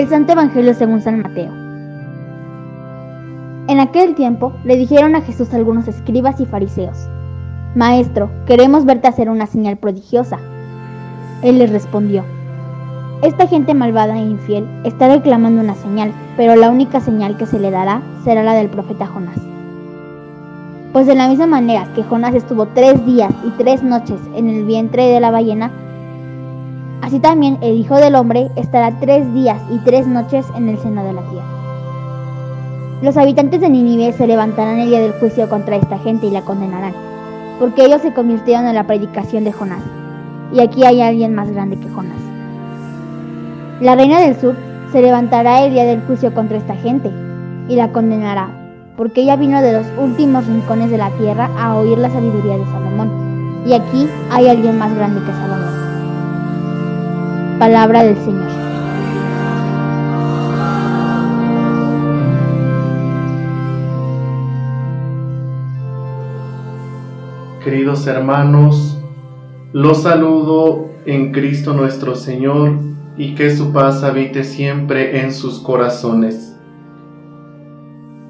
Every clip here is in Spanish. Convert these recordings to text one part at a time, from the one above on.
El Santo Evangelio según San Mateo. En aquel tiempo le dijeron a Jesús algunos escribas y fariseos, Maestro, queremos verte hacer una señal prodigiosa. Él les respondió, Esta gente malvada e infiel está reclamando una señal, pero la única señal que se le dará será la del profeta Jonás. Pues de la misma manera que Jonás estuvo tres días y tres noches en el vientre de la ballena, Así también el Hijo del Hombre estará tres días y tres noches en el seno de la tierra. Los habitantes de Nínive se levantarán el día del juicio contra esta gente y la condenarán, porque ellos se convirtieron en la predicación de Jonás. Y aquí hay alguien más grande que Jonás. La reina del sur se levantará el día del juicio contra esta gente y la condenará, porque ella vino de los últimos rincones de la tierra a oír la sabiduría de Salomón. Y aquí hay alguien más grande que Salomón. Palabra del Señor. Queridos hermanos, los saludo en Cristo nuestro Señor y que su paz habite siempre en sus corazones.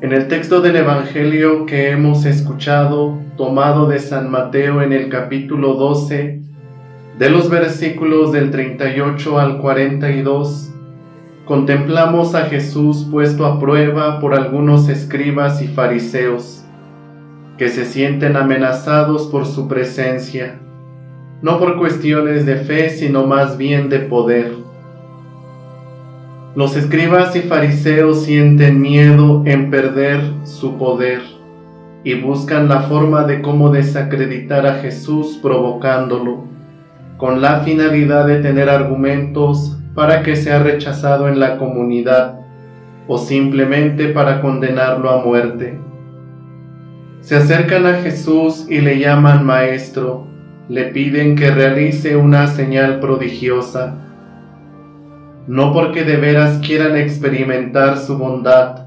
En el texto del Evangelio que hemos escuchado, tomado de San Mateo en el capítulo 12, de los versículos del 38 al 42, contemplamos a Jesús puesto a prueba por algunos escribas y fariseos, que se sienten amenazados por su presencia, no por cuestiones de fe, sino más bien de poder. Los escribas y fariseos sienten miedo en perder su poder y buscan la forma de cómo desacreditar a Jesús provocándolo con la finalidad de tener argumentos para que sea rechazado en la comunidad o simplemente para condenarlo a muerte. Se acercan a Jesús y le llaman maestro, le piden que realice una señal prodigiosa, no porque de veras quieran experimentar su bondad,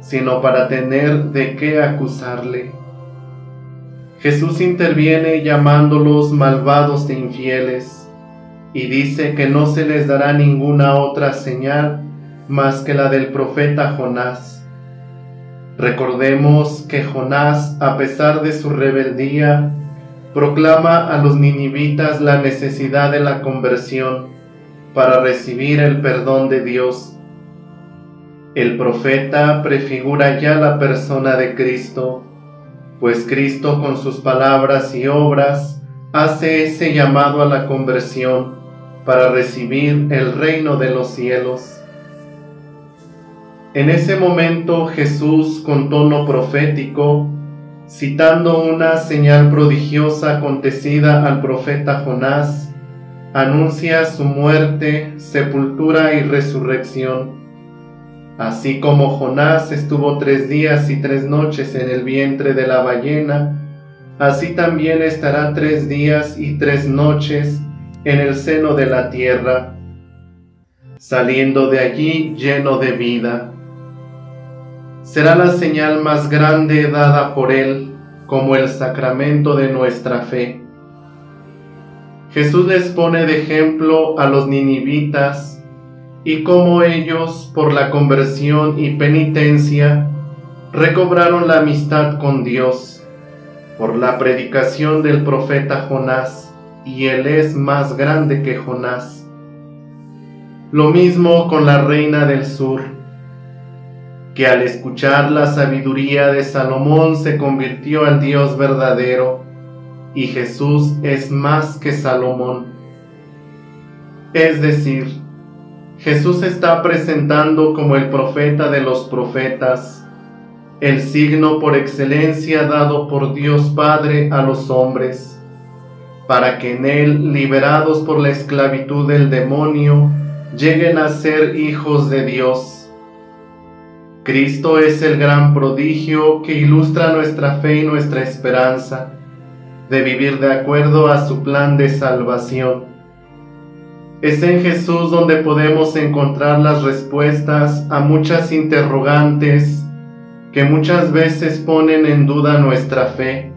sino para tener de qué acusarle. Jesús interviene llamándolos malvados e infieles y dice que no se les dará ninguna otra señal más que la del profeta Jonás. Recordemos que Jonás, a pesar de su rebeldía, proclama a los ninivitas la necesidad de la conversión para recibir el perdón de Dios. El profeta prefigura ya la persona de Cristo pues Cristo con sus palabras y obras hace ese llamado a la conversión para recibir el reino de los cielos. En ese momento Jesús con tono profético, citando una señal prodigiosa acontecida al profeta Jonás, anuncia su muerte, sepultura y resurrección Así como Jonás estuvo tres días y tres noches en el vientre de la ballena, así también estará tres días y tres noches en el seno de la tierra, saliendo de allí lleno de vida. Será la señal más grande dada por Él como el sacramento de nuestra fe. Jesús les pone de ejemplo a los ninivitas y cómo ellos, por la conversión y penitencia, recobraron la amistad con Dios por la predicación del profeta Jonás, y él es más grande que Jonás. Lo mismo con la reina del sur, que al escuchar la sabiduría de Salomón se convirtió al Dios verdadero, y Jesús es más que Salomón. Es decir, Jesús está presentando como el profeta de los profetas, el signo por excelencia dado por Dios Padre a los hombres, para que en Él, liberados por la esclavitud del demonio, lleguen a ser hijos de Dios. Cristo es el gran prodigio que ilustra nuestra fe y nuestra esperanza de vivir de acuerdo a su plan de salvación es en Jesús donde podemos encontrar las respuestas a muchas interrogantes que muchas veces ponen en duda nuestra fe.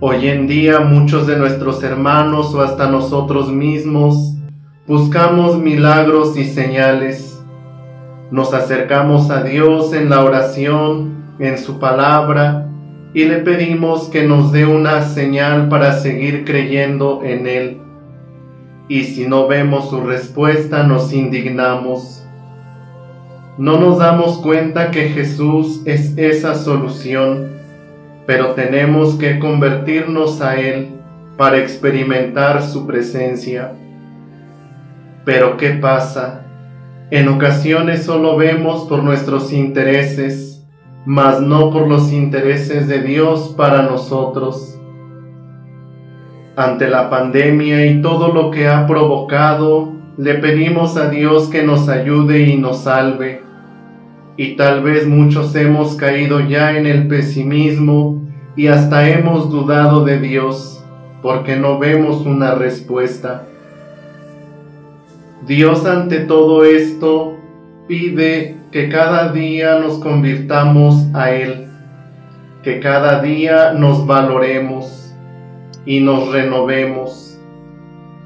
Hoy en día muchos de nuestros hermanos o hasta nosotros mismos buscamos milagros y señales. Nos acercamos a Dios en la oración, en su palabra, y le pedimos que nos dé una señal para seguir creyendo en Él. Y si no vemos su respuesta, nos indignamos. No nos damos cuenta que Jesús es esa solución, pero tenemos que convertirnos a Él para experimentar su presencia. Pero ¿qué pasa? En ocasiones solo vemos por nuestros intereses, mas no por los intereses de Dios para nosotros. Ante la pandemia y todo lo que ha provocado, le pedimos a Dios que nos ayude y nos salve. Y tal vez muchos hemos caído ya en el pesimismo y hasta hemos dudado de Dios porque no vemos una respuesta. Dios ante todo esto pide que cada día nos convirtamos a Él, que cada día nos valoremos y nos renovemos,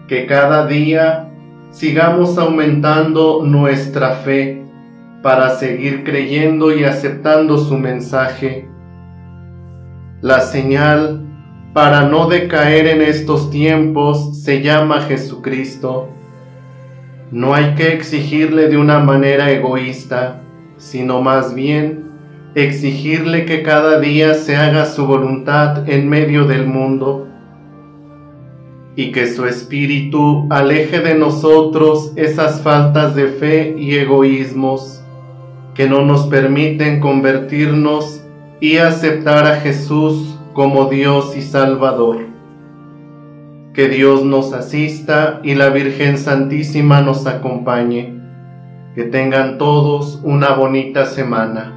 que cada día sigamos aumentando nuestra fe para seguir creyendo y aceptando su mensaje. La señal para no decaer en estos tiempos se llama Jesucristo. No hay que exigirle de una manera egoísta, sino más bien exigirle que cada día se haga su voluntad en medio del mundo y que su espíritu aleje de nosotros esas faltas de fe y egoísmos que no nos permiten convertirnos y aceptar a Jesús como Dios y Salvador. Que Dios nos asista y la Virgen Santísima nos acompañe. Que tengan todos una bonita semana.